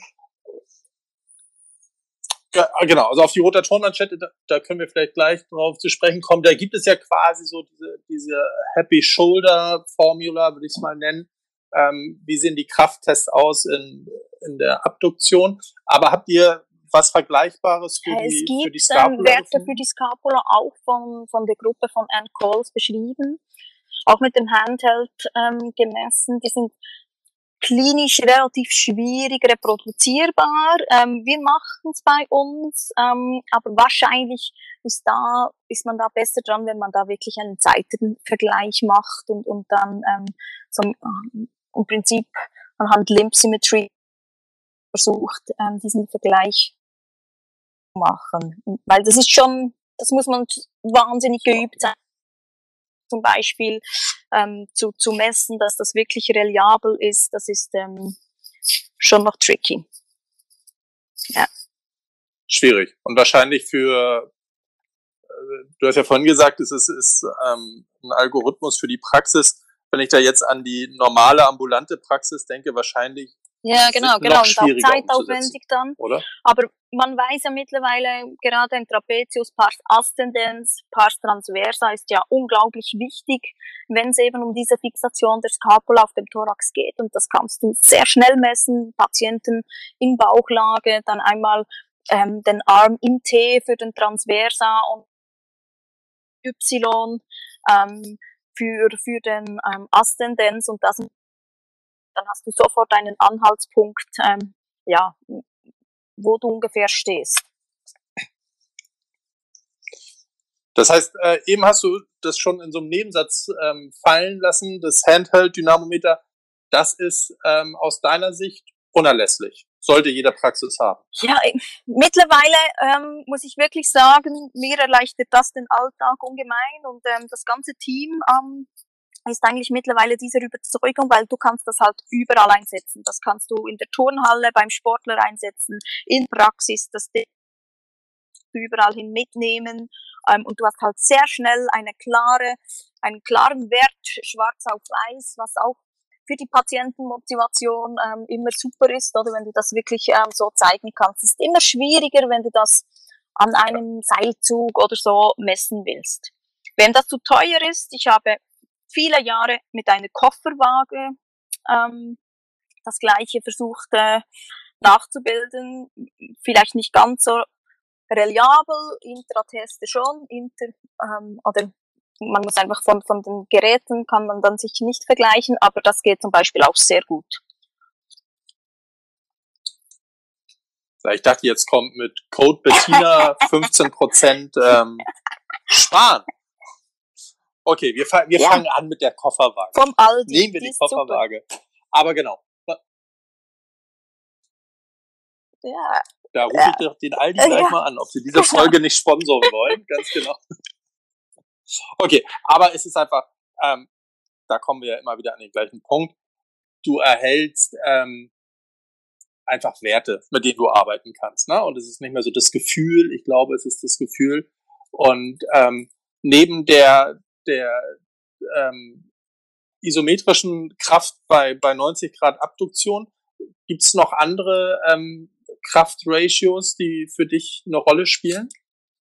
Ja, genau, also auf die Rotatorenmanschette, da, da können wir vielleicht gleich drauf zu sprechen kommen. Da gibt es ja quasi so diese, diese Happy Shoulder Formula, würde ich es mal nennen. Ähm, wie sehen die Krafttests aus in, in der Abduktion? Aber habt ihr was Vergleichbares für äh, die, für die Scapula? Es gibt Werte für die Scapula auch von, von der Gruppe von Ann Coles beschrieben, auch mit dem Handheld ähm, gemessen. Die sind klinisch relativ schwierig reproduzierbar. Ähm, wir machen es bei uns, ähm, aber wahrscheinlich ist da ist man da besser dran, wenn man da wirklich einen Seitenvergleich macht und und dann ähm, so ähm, im Prinzip anhand Limb Symmetry versucht, ähm, diesen Vergleich machen. Weil das ist schon, das muss man wahnsinnig geübt sein. Zum Beispiel ähm, zu, zu messen, dass das wirklich reliabel ist, das ist ähm, schon noch tricky. Ja. Schwierig. Und wahrscheinlich für, äh, du hast ja vorhin gesagt, es ist, ist ähm, ein Algorithmus für die Praxis. Wenn ich da jetzt an die normale ambulante Praxis denke, wahrscheinlich ja, genau, genau. Und auch zeitaufwendig dann. Oder? Aber man weiß ja mittlerweile, gerade ein Trapezius pars ascendens, pars transversa ist ja unglaublich wichtig, wenn es eben um diese Fixation der Scapula auf dem Thorax geht. Und das kannst du sehr schnell messen. Patienten in Bauchlage, dann einmal ähm, den Arm im T für den Transversa und Y ähm, für, für den ähm, Ascendens und das dann hast du sofort einen Anhaltspunkt, ähm, ja, wo du ungefähr stehst. Das heißt, äh, eben hast du das schon in so einem Nebensatz ähm, fallen lassen, das Handheld-Dynamometer, das ist ähm, aus deiner Sicht unerlässlich. Sollte jeder Praxis haben. Ja, mittlerweile ähm, muss ich wirklich sagen, mir erleichtert das den Alltag ungemein und ähm, das ganze Team ähm, ist eigentlich mittlerweile diese Überzeugung, weil du kannst das halt überall einsetzen. Das kannst du in der Turnhalle beim Sportler einsetzen, in Praxis, das überall hin mitnehmen ähm, und du hast halt sehr schnell eine klare, einen klaren Wert, schwarz auf weiß, was auch für die Patientenmotivation ähm, immer super ist, oder wenn du das wirklich ähm, so zeigen kannst. Es ist immer schwieriger, wenn du das an einem Seilzug oder so messen willst. Wenn das zu teuer ist, ich habe viele Jahre mit einer Kofferwaage ähm, das Gleiche versucht äh, nachzubilden. Vielleicht nicht ganz so reliabel, Intrateste schon, Inter, ähm, oder man muss einfach von, von den Geräten kann man dann sich nicht vergleichen, aber das geht zum Beispiel auch sehr gut. Ich dachte, jetzt kommt mit Code Bettina 15% ähm, sparen. Okay, wir, wir ja. fangen an mit der Kofferwaage. Vom Aldi. Nehmen wir die, die Kofferwaage. Super. Aber genau. Ja. Da rufe ich doch den Aldi gleich ja. mal an, ob sie diese Folge nicht sponsoren wollen. Ganz genau. Okay, aber es ist einfach, ähm, da kommen wir ja immer wieder an den gleichen Punkt. Du erhältst ähm, einfach Werte, mit denen du arbeiten kannst. Ne? Und es ist nicht mehr so das Gefühl, ich glaube, es ist das Gefühl. Und ähm, neben der, der ähm, isometrischen Kraft bei, bei 90 Grad Abduktion, gibt es noch andere ähm, Kraftratios, die für dich eine Rolle spielen?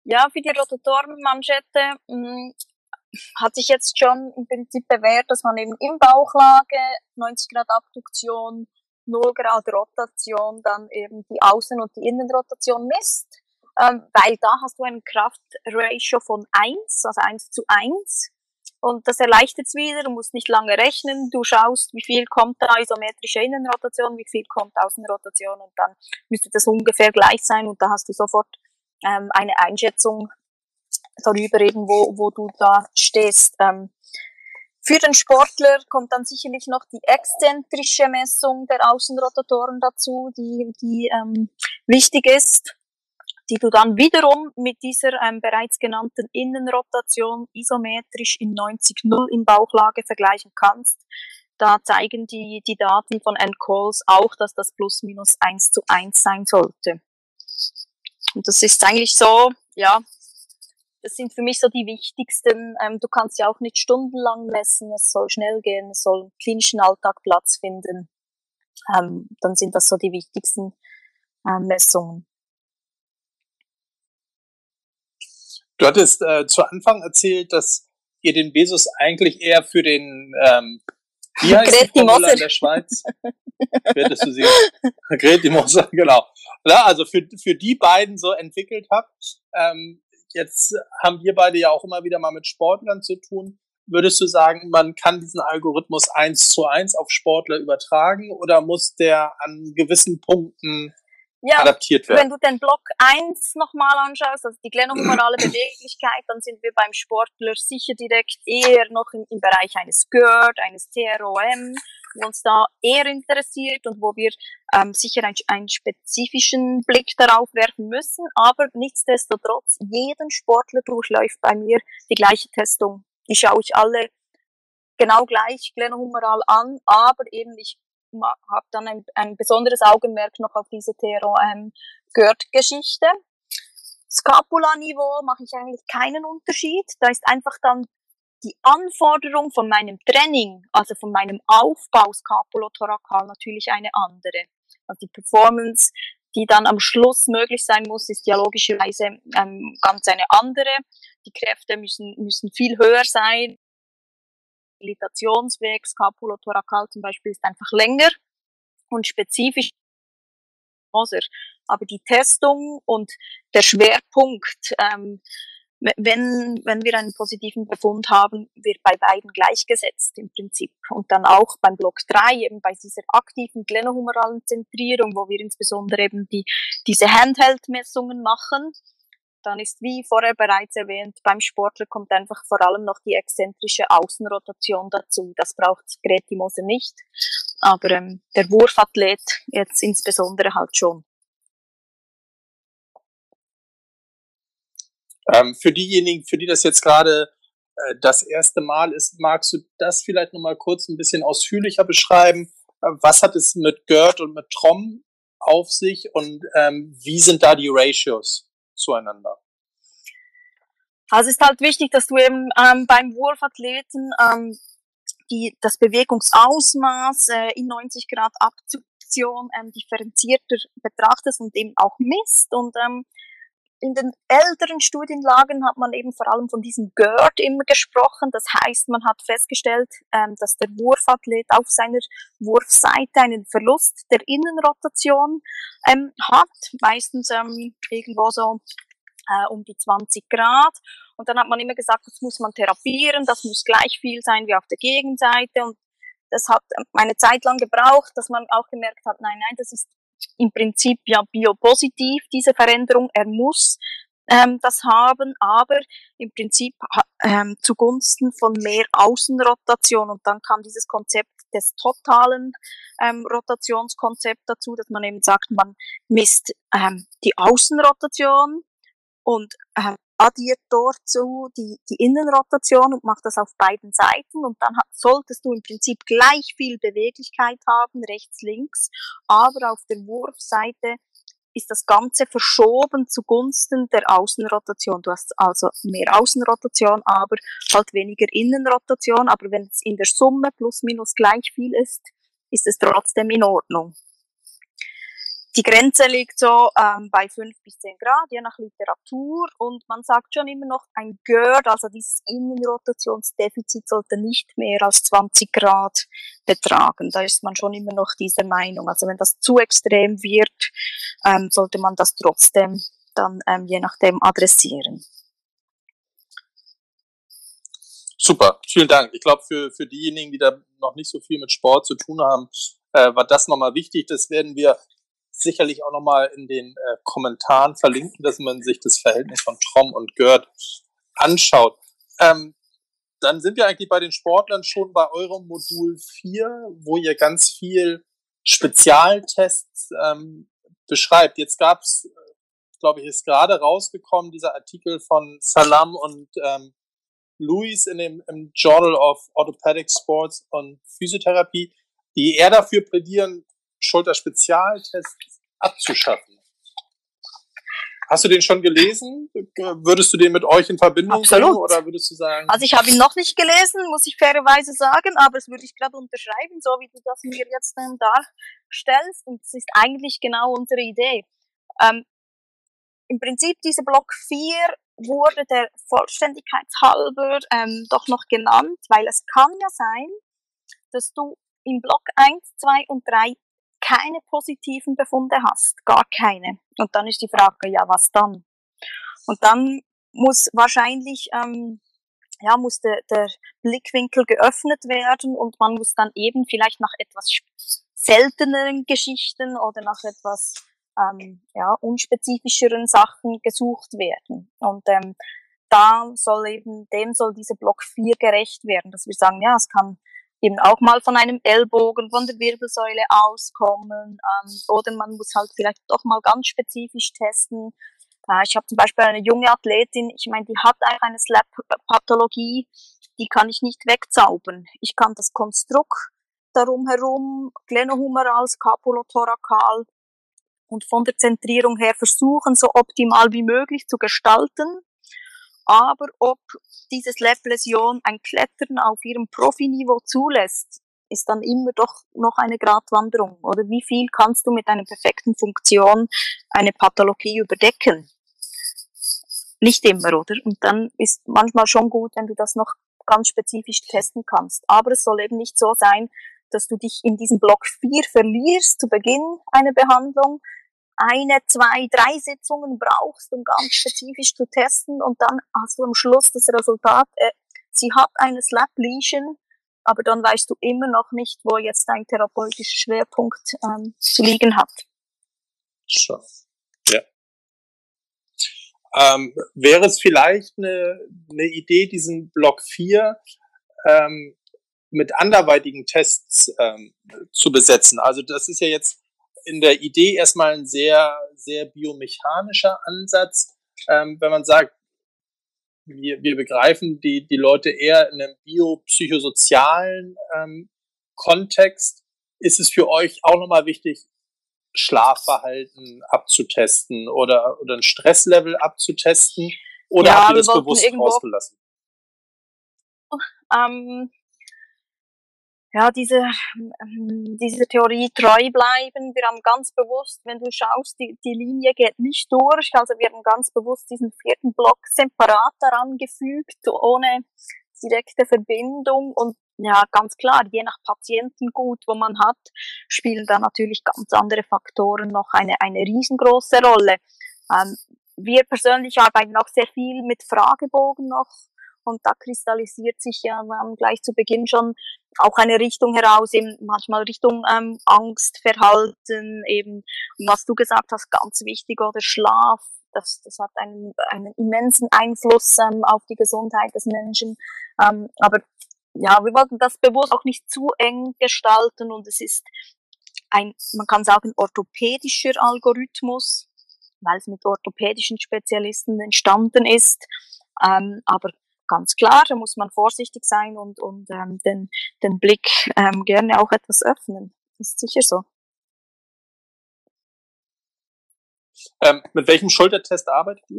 Ja, für die Rotatorenmanschette mm, hat sich jetzt schon im Prinzip bewährt, dass man eben im Bauchlage 90 Grad Abduktion 0 Grad Rotation dann eben die Außen- und die Innenrotation misst, ähm, weil da hast du ein Kraftratio von 1, also 1 zu 1. Und das erleichtert es wieder, du musst nicht lange rechnen, du schaust, wie viel kommt da isometrische Innenrotation, wie viel kommt Außenrotation und dann müsste das ungefähr gleich sein und da hast du sofort ähm, eine Einschätzung darüber eben, wo, wo du da stehst. Ähm, für den Sportler kommt dann sicherlich noch die exzentrische Messung der Außenrotatoren dazu, die, die ähm, wichtig ist, die du dann wiederum mit dieser ähm, bereits genannten Innenrotation isometrisch in 90-0 in Bauchlage vergleichen kannst. Da zeigen die, die Daten von N-Calls auch, dass das plus minus 1 zu 1 sein sollte. Und das ist eigentlich so, ja, das sind für mich so die wichtigsten. Ähm, du kannst ja auch nicht stundenlang messen, es soll schnell gehen, es soll im klinischen Alltag Platz finden. Ähm, dann sind das so die wichtigsten äh, Messungen. Du hattest äh, zu Anfang erzählt, dass ihr den Besus eigentlich eher für den ähm, wie heißt Greti die Formula in der Schweiz? Werdest du sie? Greti Moser, genau. Ja, also für, für die beiden so entwickelt habt. Ähm, jetzt haben wir beide ja auch immer wieder mal mit Sportlern zu tun. Würdest du sagen, man kann diesen Algorithmus eins zu eins auf Sportler übertragen oder muss der an gewissen Punkten ja, adaptiert werden? Wenn du den Block 1 nochmal anschaust, also die glenohumerale Beweglichkeit, dann sind wir beim Sportler sicher direkt eher noch im, im Bereich eines GERD, eines TROM, wo uns da eher interessiert und wo wir ähm, sicher ein, einen spezifischen Blick darauf werfen müssen. Aber nichtsdestotrotz, jeden Sportler durchläuft bei mir die gleiche Testung. Die schaue ich alle genau gleich glenohumeral an, aber eben ich habe dann ein, ein besonderes Augenmerk noch auf diese TROM-Gurt-Geschichte. Scapula-Niveau mache ich eigentlich keinen Unterschied. Da ist einfach dann die Anforderung von meinem Training, also von meinem Aufbau skapulothorakal natürlich eine andere. Also die Performance, die dann am Schluss möglich sein muss, ist ja logischerweise ähm, ganz eine andere. Die Kräfte müssen, müssen viel höher sein. Rehabilitationsweg, skapulothorakal zum Beispiel, ist einfach länger und spezifisch aber die Testung und der Schwerpunkt ähm, wenn, wenn wir einen positiven Befund haben, wird bei beiden gleichgesetzt im Prinzip. Und dann auch beim Block 3, eben bei dieser aktiven glenohumeralen Zentrierung, wo wir insbesondere eben die, diese Handheld-Messungen machen, dann ist wie vorher bereits erwähnt, beim Sportler kommt einfach vor allem noch die exzentrische Außenrotation dazu. Das braucht Greti Moser nicht, aber ähm, der Wurfathlet jetzt insbesondere halt schon. Ähm, für diejenigen, für die das jetzt gerade äh, das erste Mal ist, magst du das vielleicht nochmal kurz ein bisschen ausführlicher beschreiben? Äh, was hat es mit GERD und mit TROM auf sich und ähm, wie sind da die Ratios zueinander? Also es ist halt wichtig, dass du eben ähm, beim Wurfathleten ähm, die, das Bewegungsausmaß äh, in 90 Grad Abduktion ähm, differenzierter betrachtest und eben auch misst. Und ähm, in den älteren Studienlagen hat man eben vor allem von diesem GERD immer gesprochen. Das heißt, man hat festgestellt, ähm, dass der Wurfathlet auf seiner Wurfseite einen Verlust der Innenrotation ähm, hat, meistens ähm, irgendwo so äh, um die 20 Grad. Und dann hat man immer gesagt, das muss man therapieren, das muss gleich viel sein wie auf der Gegenseite. Und das hat eine Zeit lang gebraucht, dass man auch gemerkt hat, nein, nein, das ist im Prinzip ja biopositiv, diese Veränderung. Er muss ähm, das haben, aber im Prinzip ähm, zugunsten von mehr Außenrotation. Und dann kam dieses Konzept des totalen ähm, Rotationskonzept dazu, dass man eben sagt, man misst ähm, die Außenrotation und ähm, addiert so die, die Innenrotation und macht das auf beiden Seiten und dann solltest du im Prinzip gleich viel Beweglichkeit haben, rechts, links, aber auf der Wurfseite ist das Ganze verschoben zugunsten der Außenrotation. Du hast also mehr Außenrotation, aber halt weniger Innenrotation, aber wenn es in der Summe plus minus gleich viel ist, ist es trotzdem in Ordnung. Die Grenze liegt so ähm, bei 5 bis 10 Grad, je nach Literatur. Und man sagt schon immer noch, ein GERD, also dieses Innenrotationsdefizit, sollte nicht mehr als 20 Grad betragen. Da ist man schon immer noch dieser Meinung. Also wenn das zu extrem wird, ähm, sollte man das trotzdem dann ähm, je nachdem adressieren. Super, vielen Dank. Ich glaube, für, für diejenigen, die da noch nicht so viel mit Sport zu tun haben, äh, war das nochmal wichtig. Das werden wir sicherlich auch nochmal in den äh, Kommentaren verlinken, dass man sich das Verhältnis von Trom und Gerd anschaut. Ähm, dann sind wir eigentlich bei den Sportlern schon bei eurem Modul 4, wo ihr ganz viel Spezialtests ähm, beschreibt. Jetzt gab's, glaube ich, ist gerade rausgekommen, dieser Artikel von Salam und ähm, Louis in dem im Journal of Orthopedic Sports und Physiotherapie, die eher dafür plädieren, Schulterspezialtests abzuschaffen. Hast du den schon gelesen? Würdest du den mit euch in Verbindung Absolut. bringen oder würdest du sagen? Also ich habe ihn noch nicht gelesen, muss ich fairerweise sagen, aber es würde ich gerade unterschreiben, so wie du das mir jetzt ähm, darstellst. Und es ist eigentlich genau unsere Idee. Ähm, Im Prinzip dieser Block 4 wurde der Vollständigkeit halber ähm, doch noch genannt, weil es kann ja sein, dass du im Block 1, 2 und 3 keine positiven Befunde hast, gar keine. Und dann ist die Frage, ja, was dann? Und dann muss wahrscheinlich, ähm, ja, muss der, der Blickwinkel geöffnet werden und man muss dann eben vielleicht nach etwas selteneren Geschichten oder nach etwas ähm, ja, unspezifischeren Sachen gesucht werden. Und ähm, da soll eben, dem soll dieser Block 4 gerecht werden, dass wir sagen, ja, es kann eben auch mal von einem Ellbogen, von der Wirbelsäule auskommen ähm, oder man muss halt vielleicht doch mal ganz spezifisch testen. Äh, ich habe zum Beispiel eine junge Athletin, ich meine, die hat einfach eine Slap-Pathologie, die kann ich nicht wegzaubern. Ich kann das Konstrukt darum herum, glenohumeral, scapulotorakal und von der Zentrierung her versuchen, so optimal wie möglich zu gestalten. Aber ob diese Slap-Läsion ein Klettern auf ihrem Profiniveau zulässt, ist dann immer doch noch eine Gratwanderung. Oder wie viel kannst du mit einer perfekten Funktion eine Pathologie überdecken? Nicht immer, oder? Und dann ist manchmal schon gut, wenn du das noch ganz spezifisch testen kannst. Aber es soll eben nicht so sein, dass du dich in diesem Block 4 verlierst zu Beginn einer Behandlung, eine, zwei, drei Sitzungen brauchst, um ganz spezifisch zu testen und dann hast du am Schluss das Resultat, äh, sie hat eine Slap Lesion, aber dann weißt du immer noch nicht, wo jetzt dein therapeutischer Schwerpunkt ähm, zu liegen hat. Schon. Ja. Ähm, wäre es vielleicht eine, eine Idee, diesen Block 4 ähm, mit anderweitigen Tests ähm, zu besetzen? Also das ist ja jetzt in der Idee erstmal ein sehr, sehr biomechanischer Ansatz. Ähm, wenn man sagt, wir, wir begreifen die, die Leute eher in einem biopsychosozialen ähm, Kontext, ist es für euch auch nochmal wichtig, Schlafverhalten abzutesten oder, oder ein Stresslevel abzutesten? Oder ja, habt ihr das bewusst rausgelassen? Ähm, ja, diese, ähm, diese Theorie treu bleiben. Wir haben ganz bewusst, wenn du schaust, die, die Linie geht nicht durch. Also wir haben ganz bewusst diesen vierten Block separat daran gefügt, ohne direkte Verbindung. Und ja, ganz klar, je nach Patientengut, wo man hat, spielen da natürlich ganz andere Faktoren noch eine, eine riesengroße Rolle. Ähm, wir persönlich arbeiten auch sehr viel mit Fragebogen noch und da kristallisiert sich ja gleich zu Beginn schon auch eine Richtung heraus, eben manchmal Richtung ähm, Angstverhalten, eben, was du gesagt hast, ganz wichtig, oder Schlaf, das, das hat einen, einen immensen Einfluss ähm, auf die Gesundheit des Menschen. Ähm, aber ja, wir wollten das bewusst auch nicht zu eng gestalten und es ist ein, man kann sagen, orthopädischer Algorithmus, weil es mit orthopädischen Spezialisten entstanden ist. Ähm, aber ganz klar, da muss man vorsichtig sein und, und ähm, den, den Blick ähm, gerne auch etwas öffnen. Das ist sicher so. Ähm, mit welchem Schultertest arbeitet ihr?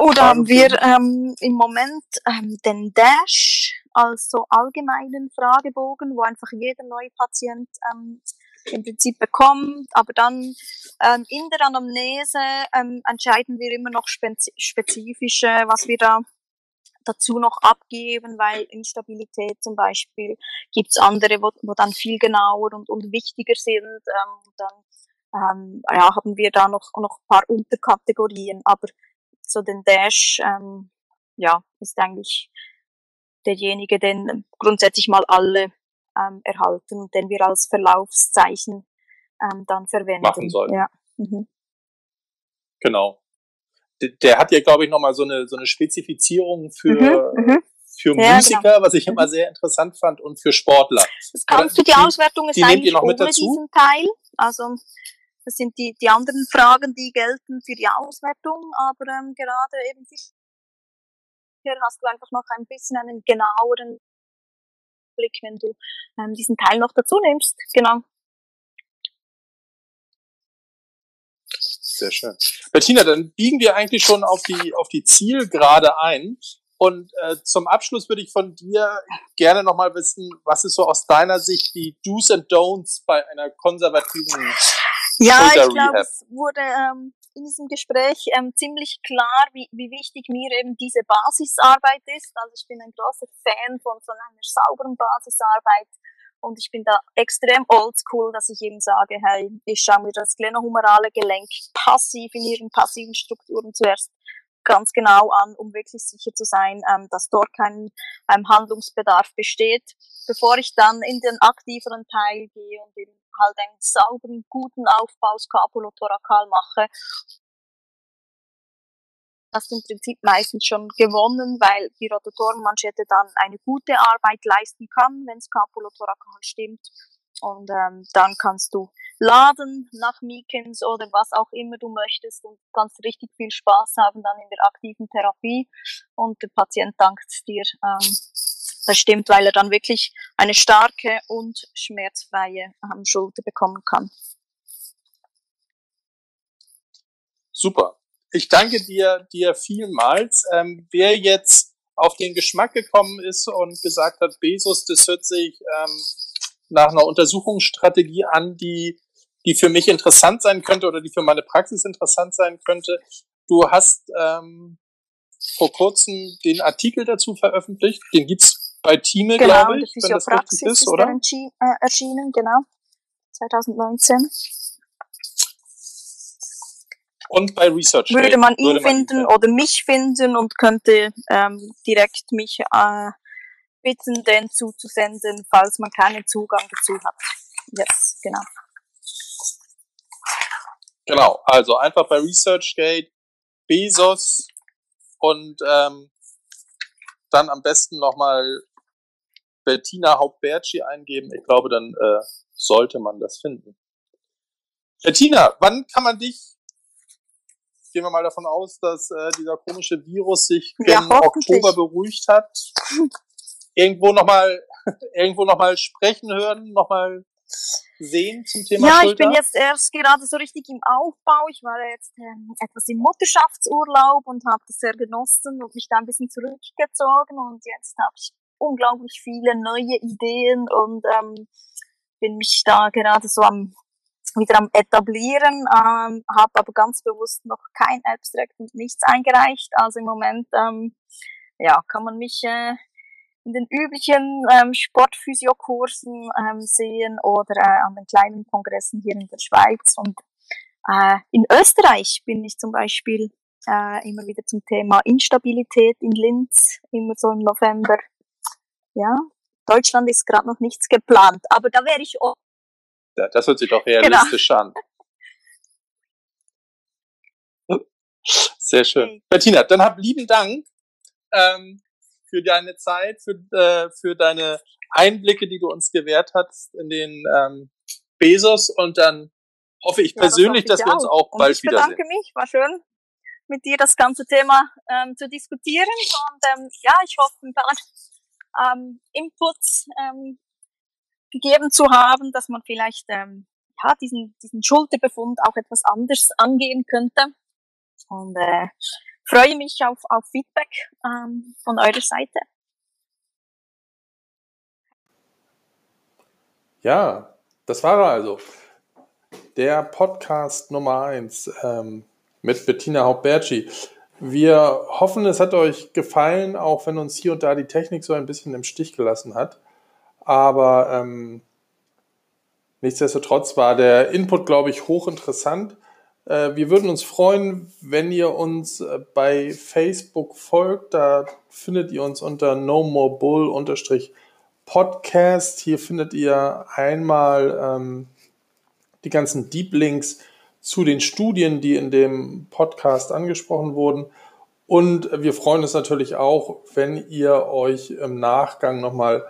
Oh, da haben wir ähm, im Moment ähm, den Dash als so allgemeinen Fragebogen, wo einfach jeder neue Patient ähm, im Prinzip bekommt. Aber dann ähm, in der Anamnese ähm, entscheiden wir immer noch spezifisch, was wir da dazu noch abgeben, weil Instabilität zum Beispiel gibt's andere, wo, wo dann viel genauer und, und wichtiger sind. Ähm, dann ähm, ja, haben wir da noch, noch ein paar Unterkategorien, aber so den Dash ähm, ja, ist eigentlich derjenige, den grundsätzlich mal alle ähm, erhalten und den wir als Verlaufszeichen ähm, dann verwenden. Machen sollen. Ja. Mhm. Genau. Der, hat ja, glaube ich, nochmal so eine, so eine Spezifizierung für, mhm, mhm. für ja, Musiker, genau. was ich immer mhm. sehr interessant fand, und für Sportler. Das kann für die Auswertung ist die eigentlich noch mit dazu? diesen Teil. Also das sind die, die anderen Fragen, die gelten für die Auswertung, aber ähm, gerade eben hier hast du einfach noch ein bisschen einen genaueren Blick, wenn du ähm, diesen Teil noch dazu nimmst. Genau. Sehr schön. Bettina, dann biegen wir eigentlich schon auf die, auf die Zielgerade ein. Und äh, zum Abschluss würde ich von dir gerne nochmal wissen, was ist so aus deiner Sicht die Do's and Don'ts bei einer konservativen Ja, ich glaube, es wurde ähm, in diesem Gespräch ähm, ziemlich klar, wie, wie wichtig mir eben diese Basisarbeit ist. Also ich bin ein großer Fan von, von einer sauberen Basisarbeit und ich bin da extrem oldschool, dass ich eben sage, hey, ich schaue mir das glenohumerale Gelenk passiv in ihren passiven Strukturen zuerst ganz genau an, um wirklich sicher zu sein, ähm, dass dort kein ähm, Handlungsbedarf besteht, bevor ich dann in den aktiveren Teil gehe und eben halt einen sauberen, guten Aufbau skapulothorakal mache. Das im Prinzip meistens schon gewonnen, weil die Rotatorenmanschette dann eine gute Arbeit leisten kann, wenn skapulothorakal stimmt. Und ähm, dann kannst du laden nach Meekins oder was auch immer du möchtest und kannst richtig viel Spaß haben dann in der aktiven Therapie. Und der Patient dankt dir ähm, das stimmt, weil er dann wirklich eine starke und schmerzfreie ähm, Schulter bekommen kann. Super. Ich danke dir, dir vielmals. Ähm, wer jetzt auf den Geschmack gekommen ist und gesagt hat, Bezos, das hört sich ähm, nach einer Untersuchungsstrategie an, die, die für mich interessant sein könnte oder die für meine Praxis interessant sein könnte. Du hast ähm, vor kurzem den Artikel dazu veröffentlicht. Den gibt's bei Thieme, genau, glaube ich, wenn das richtig ist, oder? Ist äh, erschienen, genau. 2019. Und bei Research würde man ihn würde man finden ihn oder mich finden und könnte ähm, direkt mich äh, bitten, den zuzusenden, falls man keinen Zugang dazu hat. Yes, genau. Genau, also einfach bei ResearchGate Bezos und ähm, dann am besten nochmal Bettina Hauptbertschi eingeben. Ich glaube, dann äh, sollte man das finden. Bettina, wann kann man dich, gehen wir mal davon aus, dass äh, dieser komische Virus sich ja, im Oktober beruhigt hat, irgendwo nochmal irgendwo noch mal sprechen hören, nochmal sehen zum Thema Ja, Schulter? ich bin jetzt erst gerade so richtig im Aufbau. Ich war jetzt ähm, etwas im Mutterschaftsurlaub und habe das sehr genossen und mich da ein bisschen zurückgezogen und jetzt habe ich unglaublich viele neue Ideen und ähm, bin mich da gerade so am wieder am etablieren, ähm, habe aber ganz bewusst noch kein Abstract und nichts eingereicht. Also im Moment ähm, ja, kann man mich äh, in den üblichen ähm, Sportphysiokursen ähm, sehen oder äh, an den kleinen Kongressen hier in der Schweiz. Und äh, in Österreich bin ich zum Beispiel äh, immer wieder zum Thema Instabilität in Linz, immer so im November ja, Deutschland ist gerade noch nichts geplant, aber da wäre ich auch. Ja, das hört sich doch realistisch genau. an. Sehr schön. Okay. Bettina, dann hab lieben Dank ähm, für deine Zeit, für, äh, für deine Einblicke, die du uns gewährt hast in den ähm, Bezos und dann hoffe ich persönlich, ja, das dass wir uns auch bald ich wiedersehen. Ich bedanke mich, war schön mit dir das ganze Thema ähm, zu diskutieren und ähm, ja, ich hoffe, ähm, Inputs ähm, gegeben zu haben, dass man vielleicht ähm, ja, diesen, diesen Schulterbefund auch etwas anders angehen könnte. Und äh, freue mich auf, auf Feedback ähm, von eurer Seite. Ja, Das war also. Der Podcast Nummer 1 ähm, mit Bettina Hauptbertschi. Wir hoffen, es hat euch gefallen, auch wenn uns hier und da die Technik so ein bisschen im Stich gelassen hat. Aber ähm, nichtsdestotrotz war der Input, glaube ich, hochinteressant. Äh, wir würden uns freuen, wenn ihr uns äh, bei Facebook folgt. Da findet ihr uns unter No More Bull Podcast. Hier findet ihr einmal ähm, die ganzen Deep Links zu den Studien, die in dem Podcast angesprochen wurden. Und wir freuen uns natürlich auch, wenn ihr euch im Nachgang nochmal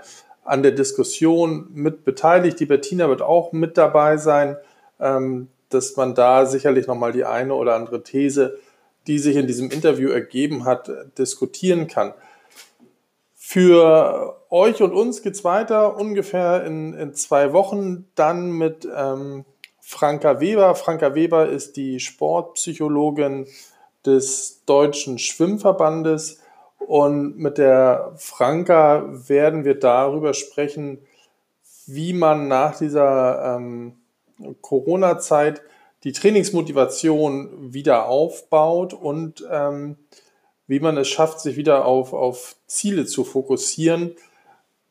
an der Diskussion mit beteiligt. Die Bettina wird auch mit dabei sein. Ähm, dass man da sicherlich nochmal die eine oder andere These, die sich in diesem Interview ergeben hat, diskutieren kann. Für euch und uns geht es weiter ungefähr in, in, zwei Wochen dann mit ähm, Franka Weber. Franka Weber ist die Sportpsychologin des Deutschen Schwimmverbandes und mit der Franka werden wir darüber sprechen, wie man nach dieser ähm, Corona-Zeit die Trainingsmotivation wieder aufbaut und ähm, wie man es schafft, sich wieder auf, auf Ziele zu fokussieren.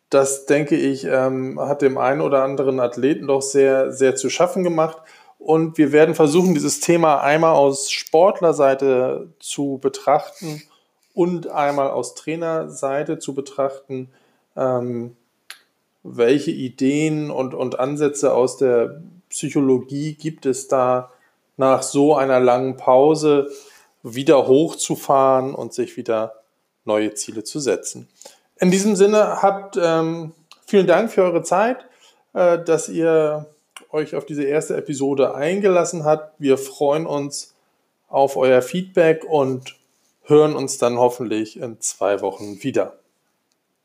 Das, denke ich, ähm, hat dem einen oder anderen Athleten doch sehr, sehr zu schaffen gemacht. Und wir werden versuchen, dieses Thema einmal aus Sportlerseite zu betrachten und einmal aus Trainerseite zu betrachten. Ähm, welche Ideen und, und Ansätze aus der Psychologie gibt es da nach so einer langen Pause wieder hochzufahren und sich wieder neue Ziele zu setzen. In diesem Sinne habt ähm, vielen Dank für eure Zeit, äh, dass ihr euch auf diese erste Episode eingelassen habt. Wir freuen uns auf euer Feedback und hören uns dann hoffentlich in zwei Wochen wieder.